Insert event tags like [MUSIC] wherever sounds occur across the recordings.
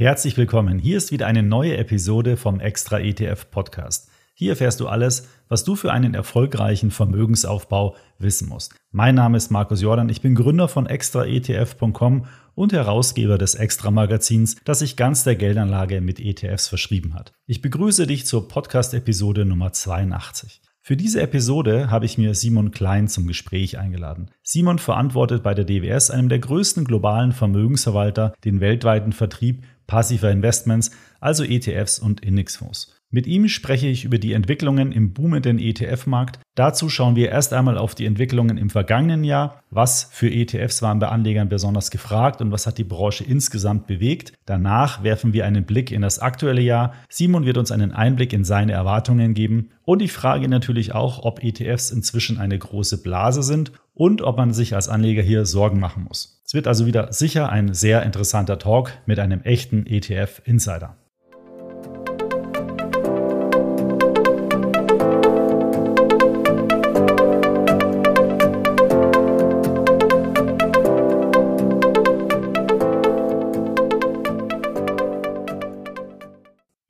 Herzlich willkommen. Hier ist wieder eine neue Episode vom Extra ETF Podcast. Hier erfährst du alles, was du für einen erfolgreichen Vermögensaufbau wissen musst. Mein Name ist Markus Jordan, ich bin Gründer von extraetf.com und Herausgeber des Extra Magazins, das sich ganz der Geldanlage mit ETFs verschrieben hat. Ich begrüße dich zur Podcast Episode Nummer 82. Für diese Episode habe ich mir Simon Klein zum Gespräch eingeladen. Simon verantwortet bei der DWS, einem der größten globalen Vermögensverwalter, den weltweiten Vertrieb passiver Investments, also ETFs und Indexfonds. Mit ihm spreche ich über die Entwicklungen im boomenden ETF-Markt. Dazu schauen wir erst einmal auf die Entwicklungen im vergangenen Jahr. Was für ETFs waren bei Anlegern besonders gefragt und was hat die Branche insgesamt bewegt? Danach werfen wir einen Blick in das aktuelle Jahr. Simon wird uns einen Einblick in seine Erwartungen geben. Und ich frage natürlich auch, ob ETFs inzwischen eine große Blase sind und ob man sich als Anleger hier Sorgen machen muss. Es wird also wieder sicher ein sehr interessanter Talk mit einem echten ETF-Insider.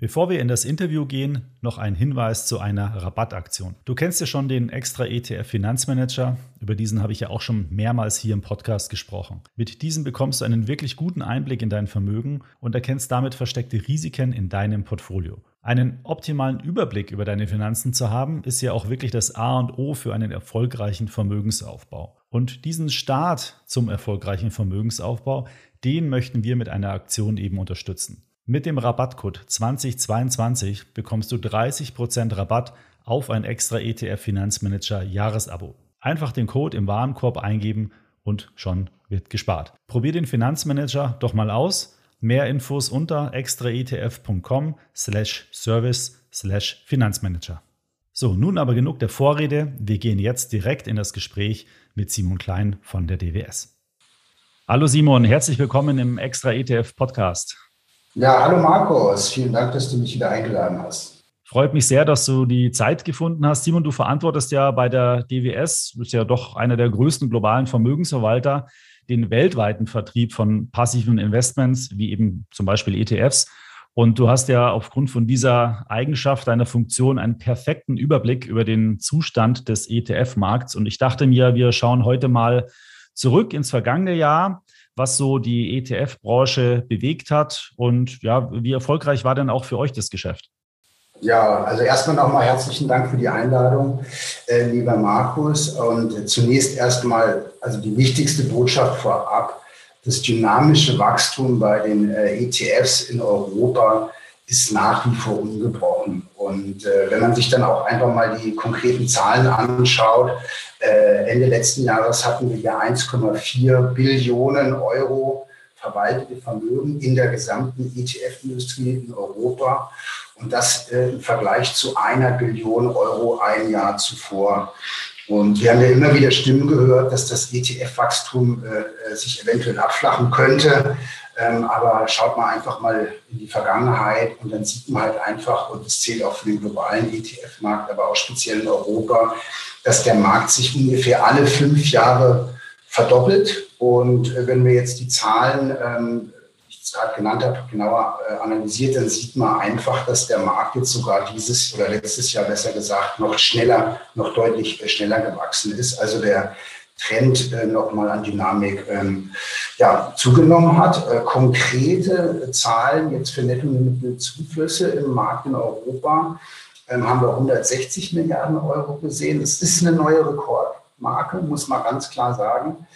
Bevor wir in das Interview gehen, noch ein Hinweis zu einer Rabattaktion. Du kennst ja schon den extra ETF Finanzmanager, über diesen habe ich ja auch schon mehrmals hier im Podcast gesprochen. Mit diesem bekommst du einen wirklich guten Einblick in dein Vermögen und erkennst damit versteckte Risiken in deinem Portfolio. Einen optimalen Überblick über deine Finanzen zu haben, ist ja auch wirklich das A und O für einen erfolgreichen Vermögensaufbau. Und diesen Start zum erfolgreichen Vermögensaufbau, den möchten wir mit einer Aktion eben unterstützen. Mit dem Rabattcode 2022 bekommst du 30% Rabatt auf ein extra ETF Finanzmanager Jahresabo. Einfach den Code im Warenkorb eingeben und schon wird gespart. Probier den Finanzmanager doch mal aus. Mehr Infos unter extraetf.com slash service slash Finanzmanager. So, nun aber genug der Vorrede. Wir gehen jetzt direkt in das Gespräch mit Simon Klein von der DWS. Hallo Simon, herzlich willkommen im Extra ETF Podcast. Ja, hallo Markus, vielen Dank, dass du mich wieder eingeladen hast. Freut mich sehr, dass du die Zeit gefunden hast. Simon, du verantwortest ja bei der DWS, du bist ja doch einer der größten globalen Vermögensverwalter, den weltweiten Vertrieb von passiven Investments, wie eben zum Beispiel ETFs. Und du hast ja aufgrund von dieser Eigenschaft deiner Funktion einen perfekten Überblick über den Zustand des ETF-Markts. Und ich dachte mir, wir schauen heute mal zurück ins vergangene Jahr was so die ETF-Branche bewegt hat und ja, wie erfolgreich war denn auch für euch das Geschäft? Ja, also erstmal nochmal herzlichen Dank für die Einladung, äh, lieber Markus. Und zunächst erstmal, also die wichtigste Botschaft vorab, das dynamische Wachstum bei den äh, ETFs in Europa ist nach wie vor ungebrochen. Und äh, wenn man sich dann auch einfach mal die konkreten Zahlen anschaut, äh, Ende letzten Jahres hatten wir ja 1,4 Billionen Euro verwaltete Vermögen in der gesamten ETF-Industrie in Europa. Und das äh, im Vergleich zu einer Billion Euro ein Jahr zuvor. Und wir haben ja immer wieder Stimmen gehört, dass das ETF-Wachstum äh, äh, sich eventuell abflachen könnte. Ähm, aber schaut mal einfach mal in die Vergangenheit und dann sieht man halt einfach, und das zählt auch für den globalen ETF-Markt, aber auch speziell in Europa, dass der Markt sich ungefähr alle fünf Jahre verdoppelt. Und äh, wenn wir jetzt die Zahlen, ähm, die ich gerade genannt habe, genauer äh, analysiert, dann sieht man einfach, dass der Markt jetzt sogar dieses oder letztes Jahr besser gesagt noch schneller, noch deutlich äh, schneller gewachsen ist. Also der Trend äh, nochmal an Dynamik ähm, ja, zugenommen hat. Äh, konkrete Zahlen jetzt für Netto-Zuflüsse im Markt in Europa ähm, haben wir 160 Milliarden Euro gesehen. Das ist eine neue Rekordmarke, muss man ganz klar sagen.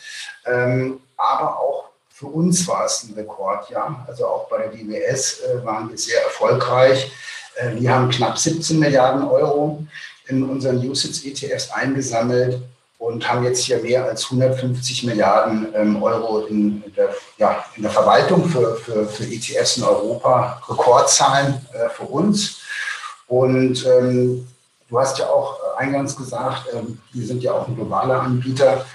Ähm, aber auch für uns war es ein Rekordjahr. Also auch bei der DWS äh, waren wir sehr erfolgreich. Äh, wir haben knapp 17 Milliarden Euro in unseren USITS-ETFs eingesammelt und haben jetzt hier mehr als 150 Milliarden ähm, Euro in der, ja, in der Verwaltung für, für, für ETFs in Europa, Rekordzahlen äh, für uns. Und ähm, du hast ja auch eingangs gesagt, ähm, wir sind ja auch ein globaler Anbieter.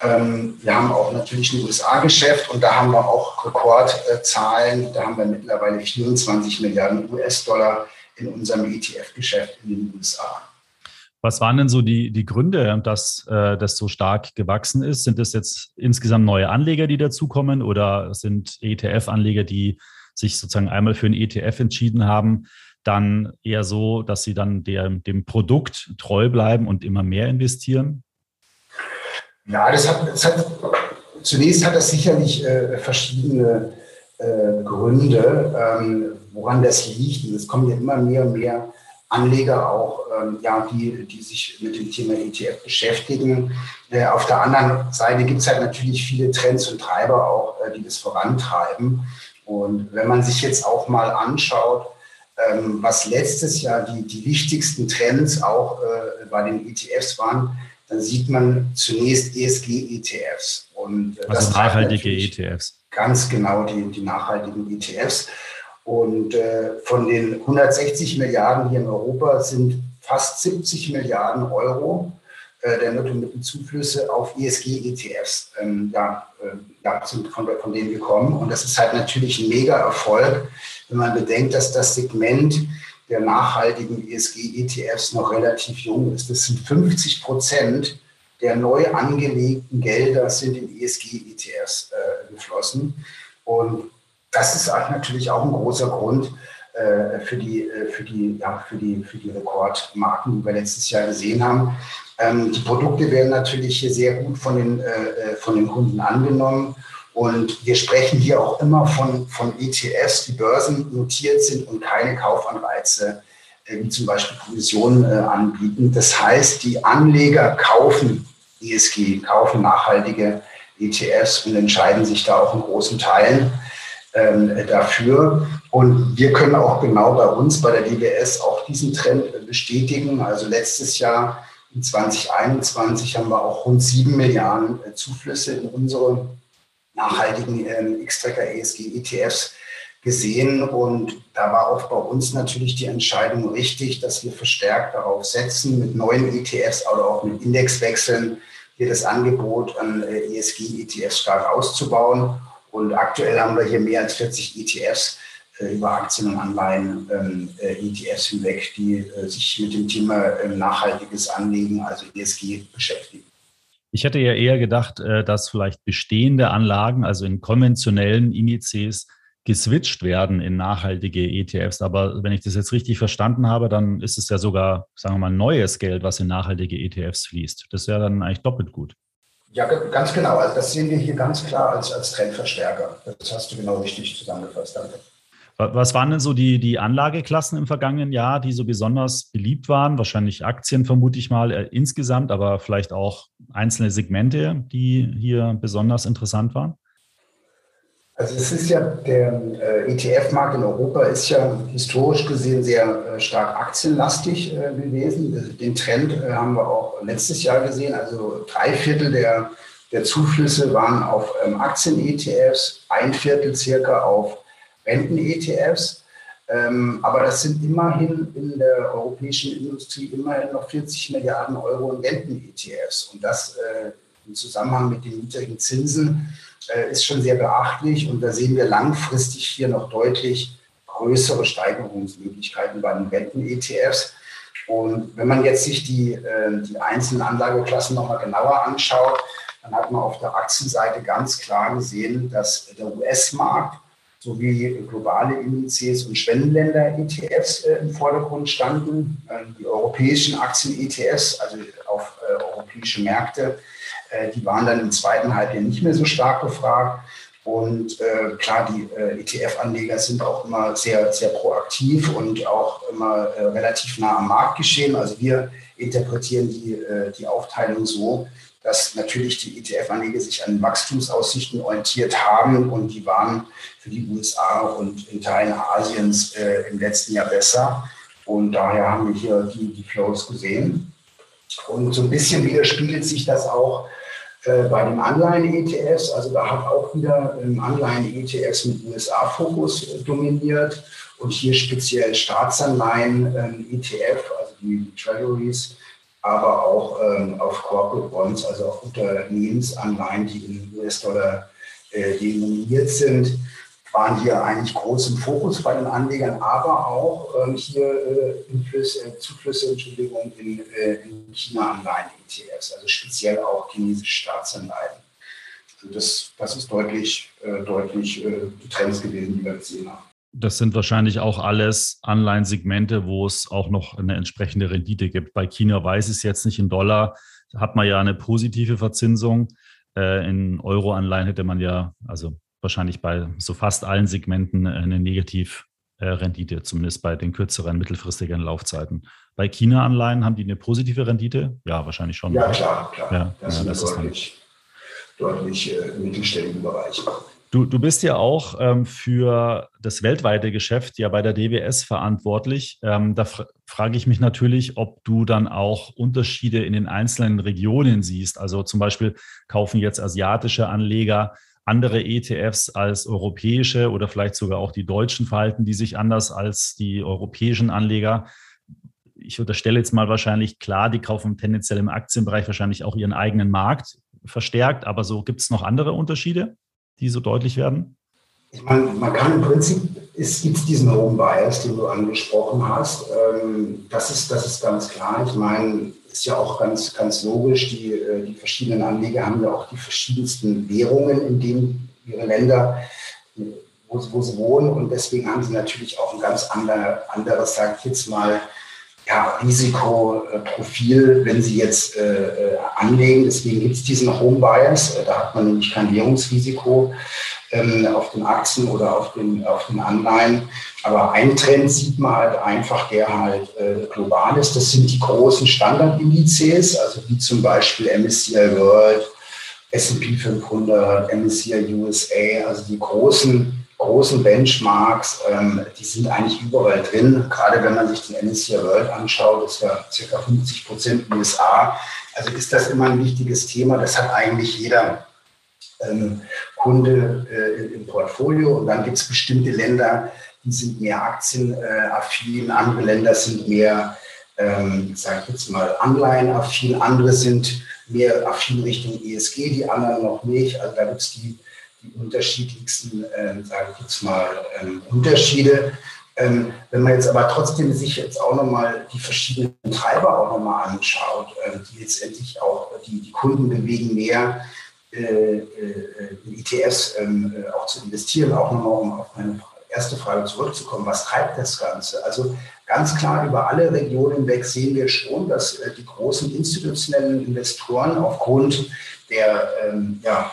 Ähm, wir haben auch natürlich ein USA-Geschäft und da haben wir auch Rekordzahlen. Da haben wir mittlerweile 24 Milliarden US-Dollar in unserem ETF-Geschäft in den USA. Was waren denn so die, die Gründe, dass äh, das so stark gewachsen ist? Sind das jetzt insgesamt neue Anleger, die dazukommen oder sind ETF-Anleger, die sich sozusagen einmal für einen ETF entschieden haben, dann eher so, dass sie dann der, dem Produkt treu bleiben und immer mehr investieren? Ja, das hat, das hat zunächst hat das sicherlich äh, verschiedene äh, Gründe, ähm, woran das liegt. Es kommen ja immer mehr und mehr Anleger auch, ähm, ja, die, die sich mit dem Thema ETF beschäftigen. Äh, auf der anderen Seite gibt es halt natürlich viele Trends und Treiber auch, äh, die das vorantreiben. Und wenn man sich jetzt auch mal anschaut, ähm, was letztes Jahr die, die wichtigsten Trends auch äh, bei den ETFs waren, dann sieht man zunächst ESG-ETFs. Und äh, also nachhaltige ETFs. Ganz genau, die, die nachhaltigen ETFs. Und äh, von den 160 Milliarden hier in Europa sind fast 70 Milliarden Euro äh, der Nettomittelzuflüsse auf ESG-ETFs ähm, ja, äh, ja, sind von, von denen gekommen. Und das ist halt natürlich ein mega Erfolg, wenn man bedenkt, dass das Segment der nachhaltigen ESG-ETFs noch relativ jung ist. Das sind 50 Prozent der neu angelegten Gelder sind in ESG-ETFs äh, geflossen. Und das ist natürlich auch ein großer Grund äh, für, die, äh, für, die, ja, für, die, für die Rekordmarken, die wir letztes Jahr gesehen haben. Ähm, die Produkte werden natürlich hier sehr gut von den, äh, äh von den Kunden angenommen. Und wir sprechen hier auch immer von, von ETFs, die börsennotiert sind und keine Kaufanreize, äh, wie zum Beispiel Provisionen äh, anbieten. Das heißt, die Anleger kaufen ESG, kaufen nachhaltige ETFs und entscheiden sich da auch in großen Teilen dafür. Und wir können auch genau bei uns, bei der DWS, auch diesen Trend bestätigen. Also letztes Jahr, in 2021, haben wir auch rund sieben Milliarden äh, Zuflüsse in unsere nachhaltigen ähm, X-Tracker ESG ETFs gesehen. Und da war auch bei uns natürlich die Entscheidung richtig, dass wir verstärkt darauf setzen, mit neuen ETFs oder auch mit Indexwechseln hier das Angebot an äh, ESG-ETFs stark auszubauen. Und aktuell haben wir hier mehr als 40 ETFs äh, über Aktien und Anleihen ähm, äh, ETFs hinweg, die äh, sich mit dem Thema ähm, nachhaltiges Anlegen, also ESG, beschäftigen. Ich hätte ja eher gedacht, äh, dass vielleicht bestehende Anlagen, also in konventionellen Indizes, geswitcht werden in nachhaltige ETFs. Aber wenn ich das jetzt richtig verstanden habe, dann ist es ja sogar, sagen wir mal, neues Geld, was in nachhaltige ETFs fließt. Das wäre dann eigentlich doppelt gut. Ja, ganz genau. Also das sehen wir hier ganz klar als, als Trendverstärker. Das hast du genau richtig zusammengefasst. Danke. Was waren denn so die, die Anlageklassen im vergangenen Jahr, die so besonders beliebt waren? Wahrscheinlich Aktien, vermute ich mal, äh, insgesamt, aber vielleicht auch einzelne Segmente, die hier besonders interessant waren? Also es ist ja, der äh, ETF-Markt in Europa ist ja historisch gesehen sehr äh, stark aktienlastig äh, gewesen. Den Trend äh, haben wir auch letztes Jahr gesehen. Also drei Viertel der, der Zuflüsse waren auf ähm, Aktien-ETFs, ein Viertel circa auf Renten-ETFs. Ähm, aber das sind immerhin in der europäischen Industrie immerhin noch 40 Milliarden Euro in Renten-ETFs. Und das äh, im Zusammenhang mit den niedrigen Zinsen äh, ist schon sehr beachtlich. Und da sehen wir langfristig hier noch deutlich größere Steigerungsmöglichkeiten bei den Renten-ETFs. Und wenn man jetzt sich die, äh, die einzelnen Anlageklassen nochmal genauer anschaut, dann hat man auf der Aktienseite ganz klar gesehen, dass der US-Markt sowie globale Indizes und Schwellenländer-ETFs äh, im Vordergrund standen. Ähm, die europäischen Aktien-ETFs, also auf europäische Märkte, die waren dann im zweiten Halbjahr nicht mehr so stark gefragt. Und äh, klar, die äh, ETF-Anleger sind auch immer sehr, sehr proaktiv und auch immer äh, relativ nah am Marktgeschehen. Also wir interpretieren die, die Aufteilung so, dass natürlich die ETF-Anleger sich an Wachstumsaussichten orientiert haben und die waren für die USA und in Teilen Asiens äh, im letzten Jahr besser. Und daher haben wir hier die, die Flows gesehen. Und so ein bisschen widerspiegelt sich das auch äh, bei den Anleihen-ETFs. Also da hat auch wieder ähm, Anleihen-ETFs mit USA-Fokus äh, dominiert und hier speziell Staatsanleihen-ETF, also die Treasuries aber auch ähm, auf Corporate Bonds, also auf Unternehmensanleihen, die in US-Dollar äh, denominiert sind, waren hier eigentlich groß im Fokus bei den Anlegern, aber auch ähm, hier äh, Inflüsse, äh, Zuflüsse Entschuldigung, in, äh, in China-Anleihen-ETFs, also speziell auch chinesische Staatsanleihen. Also das, das ist deutlich, äh, deutlich äh, die Trends gewesen, die wir gesehen haben. Das sind wahrscheinlich auch alles Anleihensegmente, wo es auch noch eine entsprechende Rendite gibt. Bei China weiß ich es jetzt nicht in Dollar, hat man ja eine positive Verzinsung. Äh, in Euro-Anleihen hätte man ja, also wahrscheinlich bei so fast allen Segmenten eine Negativrendite, zumindest bei den kürzeren, mittelfristigen Laufzeiten. Bei China-Anleihen haben die eine positive Rendite? Ja, wahrscheinlich schon. Ja, klar, klar. Ja, das, ja, das ist deutlich, deutlich äh, im mittelstelligen Bereich. Du, du bist ja auch ähm, für das weltweite Geschäft ja bei der DWS verantwortlich. Ähm, da fr frage ich mich natürlich, ob du dann auch Unterschiede in den einzelnen Regionen siehst. Also zum Beispiel kaufen jetzt asiatische Anleger andere ETFs als europäische oder vielleicht sogar auch die deutschen verhalten die sich anders als die europäischen Anleger. Ich unterstelle jetzt mal wahrscheinlich, klar, die kaufen tendenziell im Aktienbereich wahrscheinlich auch ihren eigenen Markt verstärkt, aber so gibt es noch andere Unterschiede? die so deutlich werden? Ich meine, man kann im Prinzip, es gibt diesen Home Bias, den du angesprochen hast. Ähm, das ist, das ist ganz klar. Ich meine, ist ja auch ganz, ganz logisch. Die, äh, die verschiedenen Anleger haben ja auch die verschiedensten Währungen, in denen ihre Länder, wo, wo sie wohnen. Und deswegen haben sie natürlich auch ein ganz andere, anderes, sage ich jetzt mal, ja, Risikoprofil, wenn Sie jetzt äh, äh anlegen. Deswegen gibt es diesen Home Bias. Äh, da hat man nämlich kein Währungsrisiko ähm, auf den Aktien oder auf den, auf den Anleihen. Aber ein Trend sieht man halt einfach, der halt äh, global ist. Das sind die großen Standardindizes, also wie zum Beispiel MSCI World, S&P 500, MSCI USA, also die großen großen Benchmarks, ähm, die sind eigentlich überall drin. Gerade wenn man sich den MSCI World anschaut, ist ja circa 50 Prozent USA. Also ist das immer ein wichtiges Thema. Das hat eigentlich jeder ähm, Kunde äh, im Portfolio. Und dann gibt es bestimmte Länder, die sind mehr aktienaffin, andere Länder sind mehr, ähm, sage ich jetzt mal, anleihenaffin, andere sind mehr affin Richtung ESG, die anderen noch nicht. Also da gibt es die die unterschiedlichsten, äh, sage ich jetzt mal, ähm, Unterschiede. Ähm, wenn man jetzt aber trotzdem sich jetzt auch nochmal die verschiedenen Treiber auch nochmal anschaut, äh, die letztendlich auch die, die Kunden bewegen mehr, äh, äh in ETFs ähm, äh, auch zu investieren, auch nochmal um auf meine erste Frage zurückzukommen, was treibt das Ganze? Also ganz klar über alle Regionen hinweg sehen wir schon, dass äh, die großen institutionellen Investoren aufgrund der ähm, ja,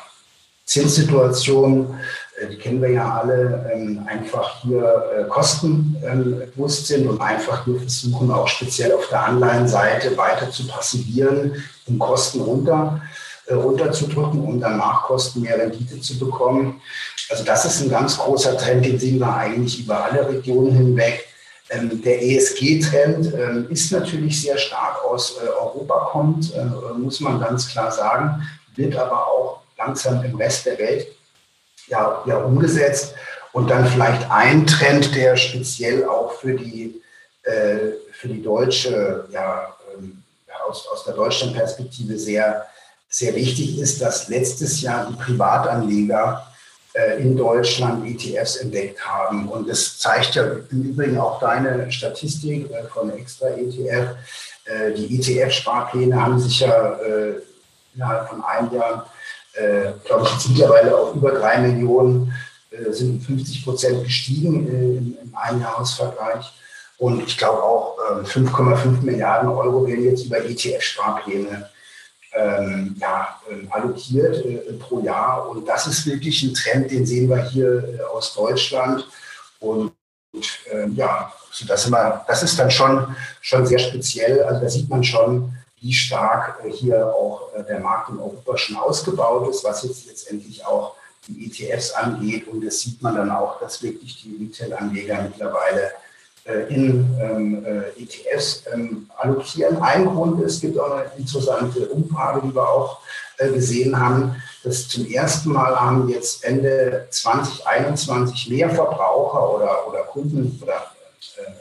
Zinssituation, äh, die kennen wir ja alle, ähm, einfach hier äh, kostenbewusst sind und einfach nur versuchen, auch speziell auf der Anleihenseite weiter zu passivieren, um Kosten runter äh, runterzudrücken, um dann Nachkosten mehr Rendite zu bekommen. Also das ist ein ganz großer Trend, den sehen wir eigentlich über alle Regionen hinweg. Ähm, der ESG-Trend ähm, ist natürlich sehr stark aus Europa kommt, muss man ganz klar sagen, wird aber auch langsam im Rest der Welt ja, ja umgesetzt. Und dann vielleicht ein Trend, der speziell auch für die, äh, für die deutsche, ja, ähm, aus, aus der deutschen Perspektive sehr, sehr wichtig ist, dass letztes Jahr die Privatanleger äh, in Deutschland ETFs entdeckt haben. Und das zeigt ja im Übrigen auch deine Statistik äh, von Extra ETF. Äh, die ETF-Sparpläne haben sich ja äh, innerhalb von einem Jahr äh, glaube ich, jetzt mittlerweile auf über drei Millionen, äh, sind 50 Prozent gestiegen äh, im, im Einjahresvergleich. Und ich glaube auch 5,5 ähm, Milliarden Euro werden jetzt über ETF-Sparpläne ähm, ja, ähm, allokiert äh, pro Jahr. Und das ist wirklich ein Trend, den sehen wir hier äh, aus Deutschland. Und äh, ja, also das, immer, das ist dann schon, schon sehr speziell. Also da sieht man schon, wie stark äh, hier auch äh, der Markt in Europa schon ausgebaut ist, was jetzt letztendlich auch die ETFs angeht. Und das sieht man dann auch, dass wirklich die Retail-Anleger mittlerweile äh, in ähm, ETFs ähm, allokieren. Ein Grund ist, es gibt auch eine interessante Umfrage, die wir auch gesehen haben, dass zum ersten Mal haben jetzt Ende 2021 mehr Verbraucher oder, oder Kunden oder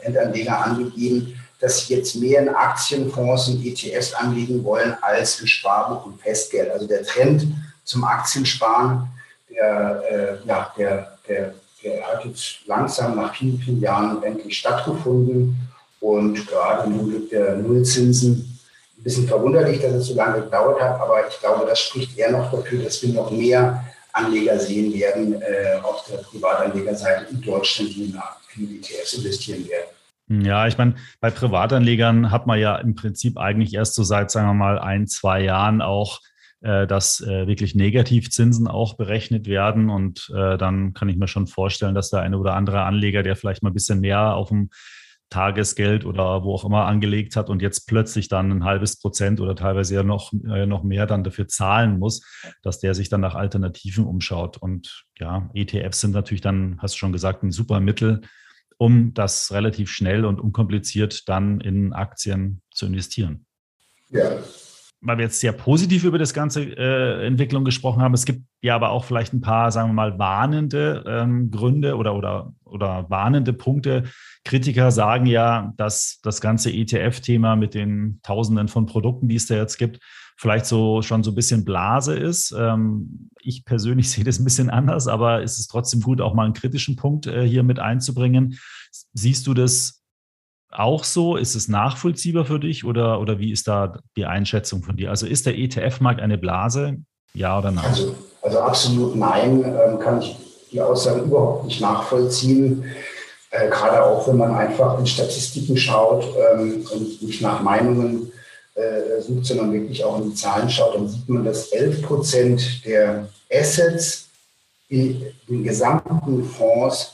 Endanleger angegeben, dass sie jetzt mehr in Aktienfonds und ETFs anlegen wollen als in Sparbuch und Festgeld. Also der Trend zum Aktiensparen, der, äh, ja, der, der, der hat jetzt langsam nach vielen, vielen Jahren endlich stattgefunden. Und gerade nun mit der Nullzinsen ein bisschen verwunderlich, dass es so lange gedauert hat, aber ich glaube, das spricht eher noch dafür, dass wir noch mehr Anleger sehen werden äh, auf der Privatanlegerseite in Deutschland, die in ETFs investieren werden. Ja, ich meine, bei Privatanlegern hat man ja im Prinzip eigentlich erst so seit, sagen wir mal, ein, zwei Jahren auch äh, dass äh, wirklich Negativzinsen auch berechnet werden. Und äh, dann kann ich mir schon vorstellen, dass der eine oder andere Anleger, der vielleicht mal ein bisschen mehr auf dem Tagesgeld oder wo auch immer angelegt hat und jetzt plötzlich dann ein halbes Prozent oder teilweise ja noch, äh, noch mehr dann dafür zahlen muss, dass der sich dann nach Alternativen umschaut. Und ja, ETFs sind natürlich dann, hast du schon gesagt, ein super Mittel, um das relativ schnell und unkompliziert dann in Aktien zu investieren. Ja, weil wir jetzt sehr positiv über das ganze äh, Entwicklung gesprochen haben. Es gibt ja aber auch vielleicht ein paar, sagen wir mal, warnende ähm, Gründe oder, oder, oder warnende Punkte. Kritiker sagen ja, dass das ganze ETF-Thema mit den Tausenden von Produkten, die es da jetzt gibt, vielleicht so schon so ein bisschen Blase ist. Ähm, ich persönlich [LAUGHS] sehe das ein bisschen anders, aber es ist trotzdem gut, auch mal einen kritischen Punkt äh, hier mit einzubringen. Siehst du das auch so? Ist es nachvollziehbar für dich oder, oder wie ist da die Einschätzung von dir? Also ist der ETF-Markt eine Blase? Ja oder nein? Also, also absolut nein, ähm, kann ich die Aussage überhaupt nicht nachvollziehen. Äh, gerade auch, wenn man einfach in Statistiken schaut ähm, und nicht nach Meinungen äh, sucht, sondern wirklich auch in die Zahlen schaut, dann sieht man, dass 11 Prozent der Assets in den gesamten Fonds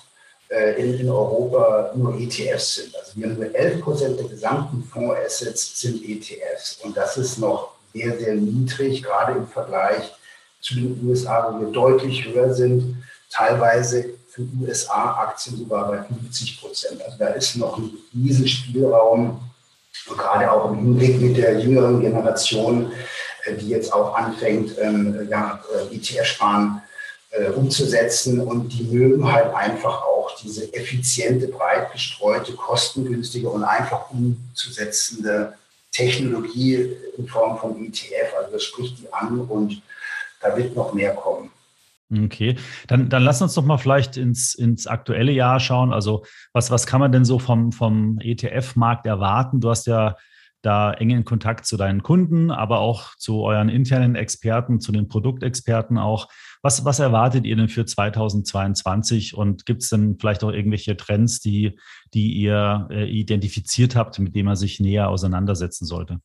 äh, in, in Europa nur ETFs sind. Also wir haben nur 11 Prozent der gesamten Fondsassets sind ETFs. Und das ist noch sehr, sehr niedrig, gerade im Vergleich zu den USA, wo wir deutlich höher sind, teilweise für USA-Aktien sogar bei 50 Prozent. Also da ist noch ein riesen Spielraum, und gerade auch im Hinblick mit der jüngeren Generation, äh, die jetzt auch anfängt, ähm, ja, äh, ETF-Sparen umzusetzen. Und die mögen halt einfach auch diese effiziente, breit gestreute, kostengünstige und einfach umzusetzende Technologie in Form von ETF. Also das spricht die an und da wird noch mehr kommen. Okay, dann, dann lass uns doch mal vielleicht ins, ins aktuelle Jahr schauen. Also was, was kann man denn so vom, vom ETF-Markt erwarten? Du hast ja da engen Kontakt zu deinen Kunden, aber auch zu euren internen Experten, zu den Produktexperten auch. Was, was erwartet ihr denn für 2022 und gibt es denn vielleicht auch irgendwelche Trends, die, die ihr äh, identifiziert habt, mit denen man sich näher auseinandersetzen sollte?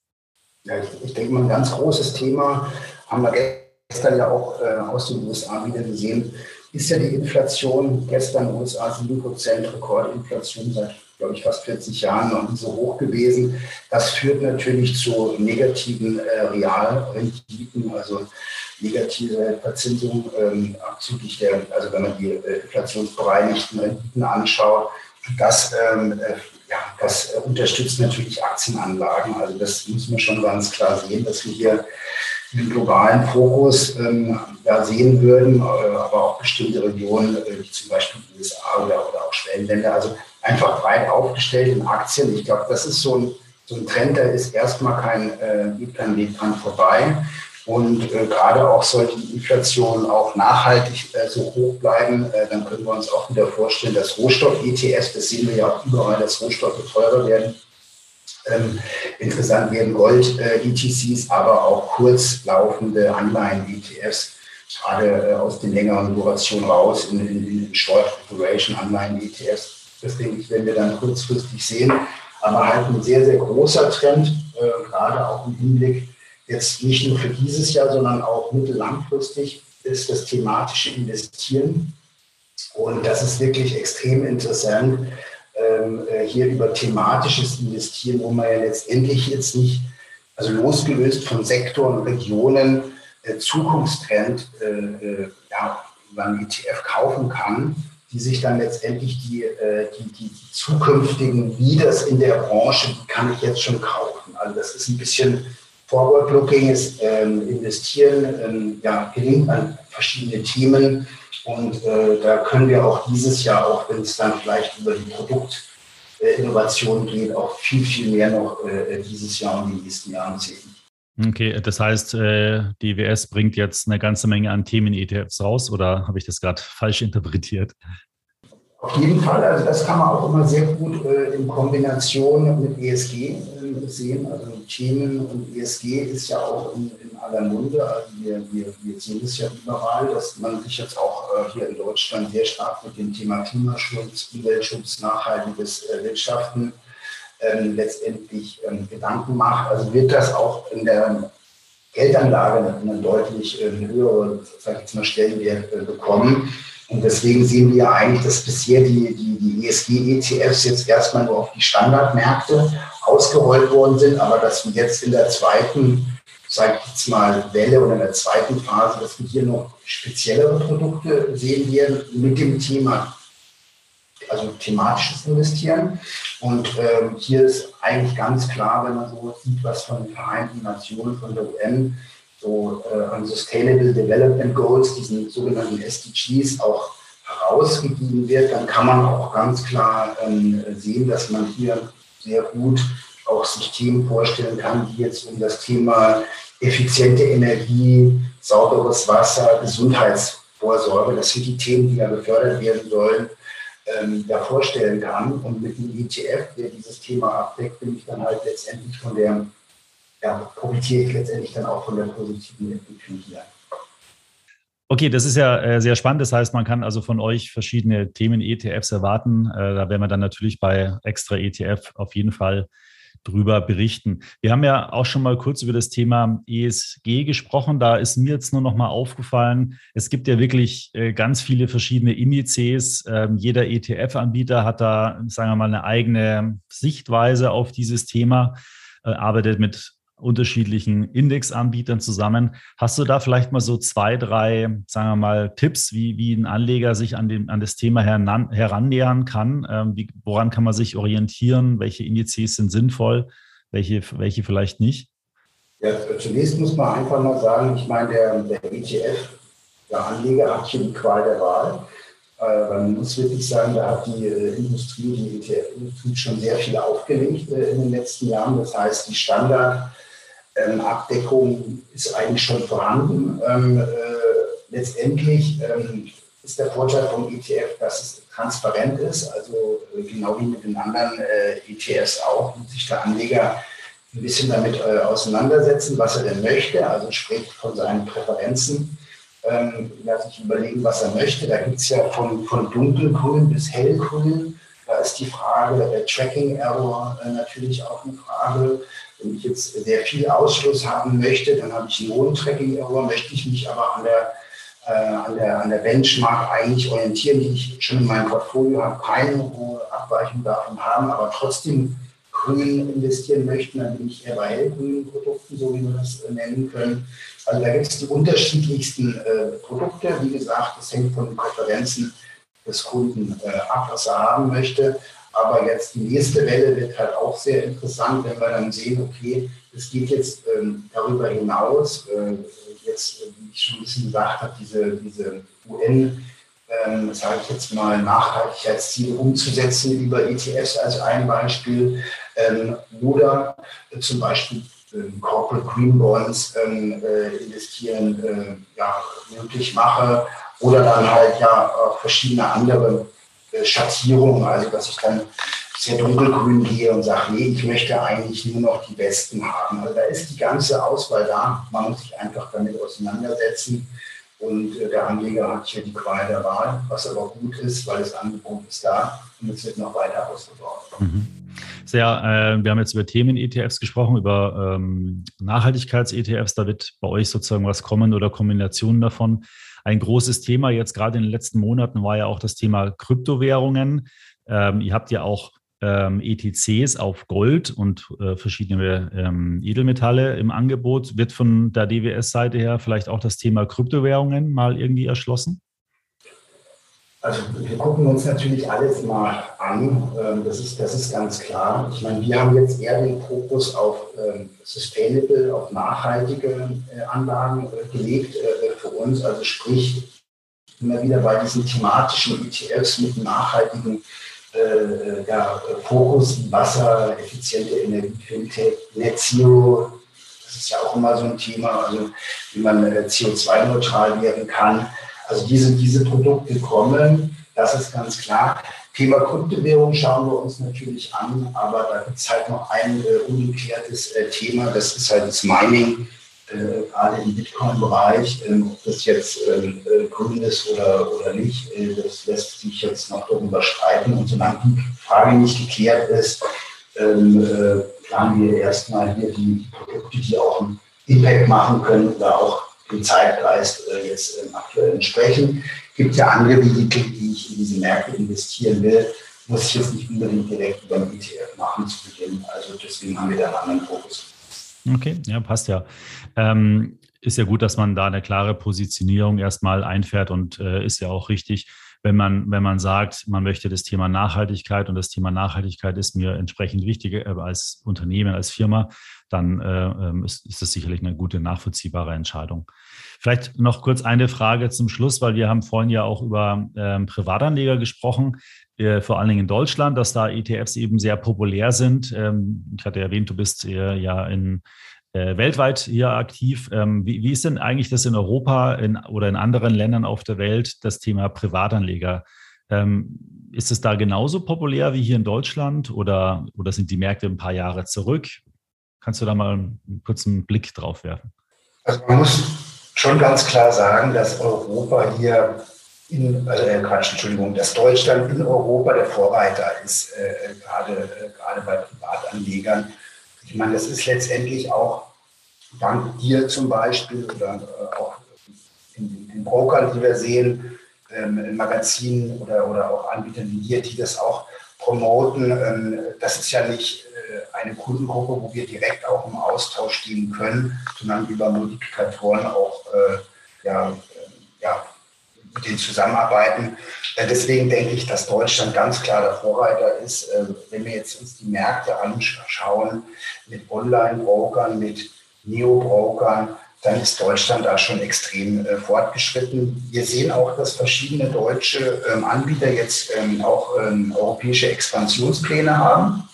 Ja, ich, ich denke mal, ein ganz großes Thema haben wir gestern ja auch äh, aus den USA wieder gesehen, ist ja die Inflation. Gestern USA 7% Rekordinflation seit glaube ich, fast 40 Jahren noch nie so hoch gewesen. Das führt natürlich zu negativen äh, Realrenditen, also negative Verzinsung ähm, abzüglich der, also wenn man die äh, inflationsbereinigten Renditen anschaut. Das, ähm, äh, ja, das unterstützt natürlich Aktienanlagen. Also das muss man schon ganz klar sehen, dass wir hier den globalen Fokus ähm, ja, sehen würden, äh, aber auch bestimmte Regionen, äh, wie zum Beispiel die USA oder, oder auch Schwellenländer. Also einfach breit aufgestellt in Aktien. Ich glaube, das ist so ein, so ein Trend, da ist erstmal kein, äh, kein Weg dran vorbei. Und äh, gerade auch sollte die Inflation auch nachhaltig äh, so hoch bleiben, äh, dann können wir uns auch wieder vorstellen, dass Rohstoff-ETS, das sehen wir ja auch überall, dass Rohstoffe teurer werden, ähm, interessant werden Gold-ETCs, aber auch kurzlaufende Anleihen-ETFs, gerade äh, aus den längeren Durationen raus in, in, in Short-Duration-Anleihen-ETFs das denke ich, werden wir dann kurzfristig sehen. Aber halt ein sehr, sehr großer Trend, äh, gerade auch im Hinblick jetzt nicht nur für dieses Jahr, sondern auch mittellangfristig, ist das thematische Investieren. Und das ist wirklich extrem interessant, äh, hier über thematisches Investieren, wo man ja letztendlich jetzt nicht, also losgelöst von Sektoren, Regionen, äh, Zukunftstrend, äh, äh ja, man ETF kaufen kann, die sich dann letztendlich äh, die, die, die zukünftigen Leaders in der Branche, die kann ich jetzt schon kaufen. Also das ist ein bisschen Forward-Looking, ist ähm, investieren, ähm, ja, gelingt an verschiedene Themen. Und äh, da können wir auch dieses Jahr, auch wenn es dann vielleicht über die Produktinnovation geht, auch viel, viel mehr noch äh, dieses Jahr und die nächsten Jahren sehen. Okay, das heißt, äh, die WS bringt jetzt eine ganze Menge an Themen-ETFs raus oder habe ich das gerade falsch interpretiert? Auf jeden Fall, also das kann man auch immer sehr gut äh, in Kombination mit ESG sehen. Also Themen und ESG ist ja auch in, in aller Munde. Also wir, wir, wir sehen es ja überall, dass man sich jetzt auch äh, hier in Deutschland sehr stark mit dem Thema Klimaschutz, Umweltschutz, nachhaltiges äh, Wirtschaften ähm, letztendlich ähm, Gedanken macht. Also wird das auch in der Geldanlage einen deutlich äh, höheren, sag ich jetzt mal, Stellenwert äh, bekommen. Und deswegen sehen wir eigentlich, dass bisher die, die, die ESG-ETFs jetzt erstmal nur auf die Standardmärkte ausgerollt worden sind, aber dass wir jetzt in der zweiten, sage ich jetzt mal, Welle oder in der zweiten Phase, dass wir hier noch speziellere Produkte sehen werden mit dem Thema, also thematisches Investieren. Und ähm, hier ist eigentlich ganz klar, wenn man so sieht, was von den Vereinten Nationen, von der UN, so äh, an Sustainable Development Goals, diesen sogenannten SDGs, auch herausgegeben wird, dann kann man auch ganz klar ähm, sehen, dass man hier sehr gut auch sich Themen vorstellen kann, die jetzt um das Thema effiziente Energie, sauberes Wasser, Gesundheitsvorsorge, das sind die Themen, die ja gefördert werden sollen, ähm, da vorstellen kann. Und mit dem ETF, der dieses Thema abdeckt, bin ich dann halt letztendlich von der ja, profitiere ich letztendlich dann auch von der positiven Entwicklung hier. Okay, das ist ja äh, sehr spannend. Das heißt, man kann also von euch verschiedene Themen-ETFs erwarten. Äh, da werden wir dann natürlich bei extra ETF auf jeden Fall drüber berichten. Wir haben ja auch schon mal kurz über das Thema ESG gesprochen. Da ist mir jetzt nur noch mal aufgefallen, es gibt ja wirklich äh, ganz viele verschiedene Indizes. Ähm, jeder ETF-Anbieter hat da, sagen wir mal, eine eigene Sichtweise auf dieses Thema, arbeitet mit unterschiedlichen Indexanbietern zusammen. Hast du da vielleicht mal so zwei, drei, sagen wir mal, Tipps, wie, wie ein Anleger sich an, den, an das Thema heran, herannähern kann? Ähm, wie, woran kann man sich orientieren? Welche Indizes sind sinnvoll? Welche, welche vielleicht nicht? Ja, zunächst muss man einfach mal sagen, ich meine, der, der ETF, der Anleger hat hier die Qual der Wahl. Äh, man muss wirklich sagen, da hat die äh, Industrie, die ETF-Industrie schon sehr viel aufgelegt äh, in den letzten Jahren. Das heißt, die Standard- ähm, Abdeckung ist eigentlich schon vorhanden. Ähm, äh, letztendlich ähm, ist der Vorteil vom ETF, dass es transparent ist, also äh, genau wie mit den anderen äh, ETFs auch, muss sich der Anleger ein bisschen damit äh, auseinandersetzen, was er denn möchte, also sprich von seinen Präferenzen. Ähm, sich überlegen, was er möchte. Da gibt es ja von, von dunkelgrün bis hellgrün. Da ist die Frage, der Tracking Error äh, natürlich auch eine Frage. Wenn ich jetzt sehr viel Ausschluss haben möchte, dann habe ich einen hohen Tracking-Error, möchte ich mich aber an der, äh, an, der, an der Benchmark eigentlich orientieren, die ich schon in meinem Portfolio habe, keine hohe Abweichung davon haben, aber trotzdem grün investieren möchten, dann bin ich eher bei hellgrünen Produkten, so wie wir das äh, nennen können. Also da gibt es die unterschiedlichsten äh, Produkte. Wie gesagt, das hängt von den Präferenzen des Kunden äh, ab, was er haben möchte. Aber jetzt die nächste Welle wird halt auch sehr interessant, wenn wir dann sehen, okay, es geht jetzt ähm, darüber hinaus, äh, jetzt, wie ich schon ein bisschen gesagt habe, diese, diese UN, ähm, sage ich jetzt mal, Nachhaltigkeitsziele umzusetzen über ETFs als ein Beispiel ähm, oder äh, zum Beispiel ähm, Corporate Green Bonds ähm, äh, investieren äh, ja, möglich mache oder dann halt ja auch verschiedene andere äh, Schattierung, also dass ich dann sehr dunkelgrün gehe und sage, nee, ich möchte eigentlich nur noch die besten haben. Also da ist die ganze Auswahl da. Man muss sich einfach damit auseinandersetzen. Und äh, der Anleger hat hier die Qual der Wahl, was aber gut ist, weil das Angebot ist da und es wird noch weiter ausgebaut. Mhm. Sehr, äh, wir haben jetzt über Themen-ETFs gesprochen, über ähm, Nachhaltigkeits-ETFs. Da wird bei euch sozusagen was kommen oder Kombinationen davon. Ein großes Thema jetzt gerade in den letzten Monaten war ja auch das Thema Kryptowährungen. Ähm, ihr habt ja auch ähm, ETCs auf Gold und äh, verschiedene ähm, Edelmetalle im Angebot. Wird von der DWS-Seite her vielleicht auch das Thema Kryptowährungen mal irgendwie erschlossen? Also wir gucken uns natürlich alles mal an, ähm, das ist, das ist ganz klar. Ich meine, wir haben jetzt eher den Fokus auf ähm, sustainable, auf nachhaltige äh, Anlagen äh, gelegt äh, für uns. Also sprich, immer wieder bei diesen thematischen ETFs mit nachhaltigen ja, Fokus, Wasser, effiziente Energiequalität, Net Zero, das ist ja auch immer so ein Thema, also wie man äh, CO2-neutral werden kann. Also diese, diese Produkte kommen, das ist ganz klar. Thema Kryptowährung schauen wir uns natürlich an, aber da gibt es halt noch ein äh, ungeklärtes äh, Thema, das ist halt das Mining, äh, gerade im Bitcoin-Bereich. Ähm, ob das jetzt ähm, äh, grün ist oder, oder nicht, äh, das lässt sich jetzt noch darüber streiten. Und solange die Frage nicht geklärt ist, ähm, äh, planen wir erstmal hier die Produkte, die auch einen Impact machen können oder auch dem Zeitgeist jetzt aktuell entsprechen gibt ja andere Vehikel, die ich in diese Märkte investieren will, muss ich jetzt nicht unbedingt direkt über den ETF machen zu Beginn. Also deswegen haben wir da einen anderen Fokus. Okay, ja, passt ja. Ähm, ist ja gut, dass man da eine klare Positionierung erstmal einfährt und äh, ist ja auch richtig, wenn man, wenn man sagt, man möchte das Thema Nachhaltigkeit und das Thema Nachhaltigkeit ist mir entsprechend wichtig äh, als Unternehmen, als Firma, dann äh, ähm, ist, ist das sicherlich eine gute, nachvollziehbare Entscheidung. Vielleicht noch kurz eine Frage zum Schluss, weil wir haben vorhin ja auch über ähm, Privatanleger gesprochen, äh, vor allen Dingen in Deutschland, dass da ETFs eben sehr populär sind. Ähm, ich hatte erwähnt, du bist äh, ja in, äh, weltweit hier aktiv. Ähm, wie, wie, ist denn eigentlich das in Europa in, oder in anderen Ländern auf der Welt, das Thema Privatanleger? Ähm, ist es da genauso populär wie hier in Deutschland oder, oder sind die Märkte ein paar Jahre zurück? Kannst du da mal einen kurzen Blick drauf werfen? Also man muss schon ganz klar sagen, dass Europa hier in, also äh, Quatsch, Entschuldigung, dass Deutschland in Europa der Vorreiter ist, äh, gerade, äh, gerade bei Privatanlegern. Ich meine, das ist letztendlich auch dank dir zum Beispiel oder äh, auch in den Brokern, die wir sehen, ähm, in Magazinen oder, oder auch Anbietern wie dir, die das auch promoten. Ähm, das ist ja nicht äh, eine Kundengruppe, wo wir direkt auch im Austausch stehen können, sondern über Multiplikatoren auch ja, äh, ja, mit denen zusammenarbeiten. Deswegen denke ich, dass Deutschland ganz klar der Vorreiter ist. Wenn wir jetzt uns die Märkte anschauen, mit Online-Brokern, mit Neo-Brokern, dann ist Deutschland da schon extrem äh, fortgeschritten. Wir sehen auch, dass verschiedene deutsche ähm, Anbieter jetzt ähm, auch ähm, europäische Expansionspläne haben.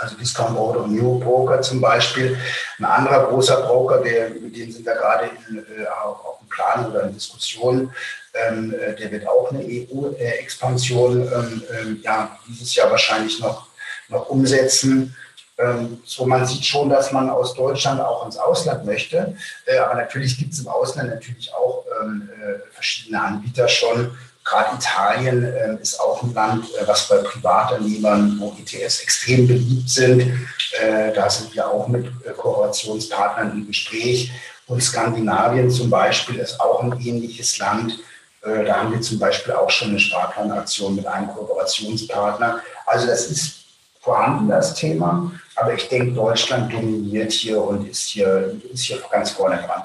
Also Discount Broker und Neo Broker zum Beispiel. Ein anderer großer Broker, der, mit dem sind wir gerade in, äh, auf dem Plan oder in Diskussion, ähm, äh, der wird auch eine EU-Expansion ähm, ähm, ja, dieses Jahr wahrscheinlich noch, noch umsetzen. Ähm, so, man sieht schon, dass man aus Deutschland auch ins Ausland möchte. Äh, aber natürlich gibt es im Ausland natürlich auch ähm, äh, verschiedene Anbieter schon. Gerade Italien ähm, ist auch ein Land, äh, was bei Privatanlegern, wo ETFs extrem beliebt sind. Da sind wir auch mit Kooperationspartnern im Gespräch. Und Skandinavien zum Beispiel ist auch ein ähnliches Land. Da haben wir zum Beispiel auch schon eine Sparplanaktion mit einem Kooperationspartner. Also das ist vorhanden, das Thema. Aber ich denke, Deutschland dominiert hier und ist hier, ist hier ganz vorne dran.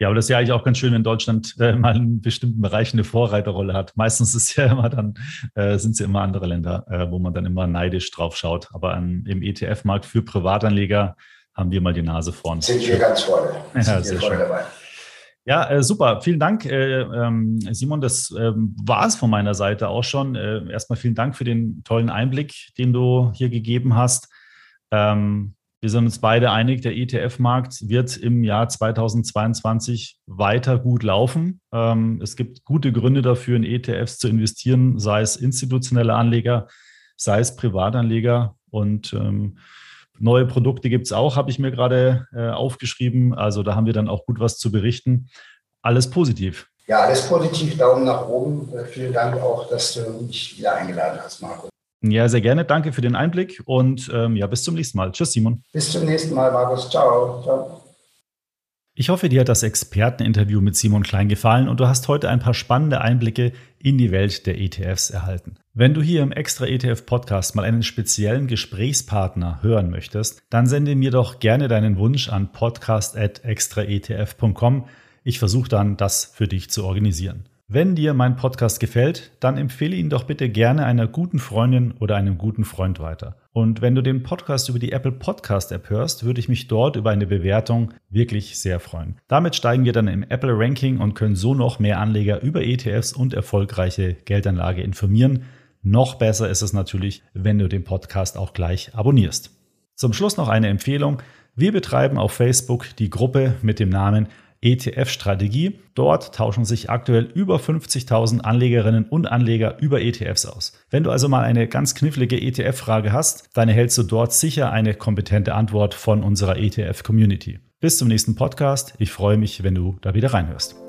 Ja, aber das ist ja eigentlich auch ganz schön, wenn Deutschland äh, mal in bestimmten Bereichen eine Vorreiterrolle hat. Meistens ist ja immer dann, äh, sind es ja immer andere Länder, äh, wo man dann immer neidisch drauf schaut. Aber an, im ETF-Markt für Privatanleger haben wir mal die Nase vorn. Sind wir ganz vorne. Sind ja, sehr schön. dabei. Ja, äh, super. Vielen Dank, äh, ähm, Simon. Das ähm, war es von meiner Seite auch schon. Äh, erstmal vielen Dank für den tollen Einblick, den du hier gegeben hast. Ähm, wir sind uns beide einig, der ETF-Markt wird im Jahr 2022 weiter gut laufen. Ähm, es gibt gute Gründe dafür, in ETFs zu investieren, sei es institutionelle Anleger, sei es Privatanleger. Und ähm, neue Produkte gibt es auch, habe ich mir gerade äh, aufgeschrieben. Also da haben wir dann auch gut was zu berichten. Alles positiv. Ja, alles positiv. Daumen nach oben. Äh, vielen Dank auch, dass du mich wieder eingeladen hast, Marco. Ja, sehr gerne. Danke für den Einblick und ähm, ja, bis zum nächsten Mal. Tschüss, Simon. Bis zum nächsten Mal, Markus. Ciao. Ciao. Ich hoffe, dir hat das Experteninterview mit Simon Klein gefallen und du hast heute ein paar spannende Einblicke in die Welt der ETFs erhalten. Wenn du hier im Extra ETF Podcast mal einen speziellen Gesprächspartner hören möchtest, dann sende mir doch gerne deinen Wunsch an podcast@extraetf.com. Ich versuche dann, das für dich zu organisieren. Wenn dir mein Podcast gefällt, dann empfehle ihn doch bitte gerne einer guten Freundin oder einem guten Freund weiter. Und wenn du den Podcast über die Apple Podcast App hörst, würde ich mich dort über eine Bewertung wirklich sehr freuen. Damit steigen wir dann im Apple Ranking und können so noch mehr Anleger über ETFs und erfolgreiche Geldanlage informieren. Noch besser ist es natürlich, wenn du den Podcast auch gleich abonnierst. Zum Schluss noch eine Empfehlung. Wir betreiben auf Facebook die Gruppe mit dem Namen ETF-Strategie. Dort tauschen sich aktuell über 50.000 Anlegerinnen und Anleger über ETFs aus. Wenn du also mal eine ganz knifflige ETF-Frage hast, dann erhältst du dort sicher eine kompetente Antwort von unserer ETF-Community. Bis zum nächsten Podcast. Ich freue mich, wenn du da wieder reinhörst.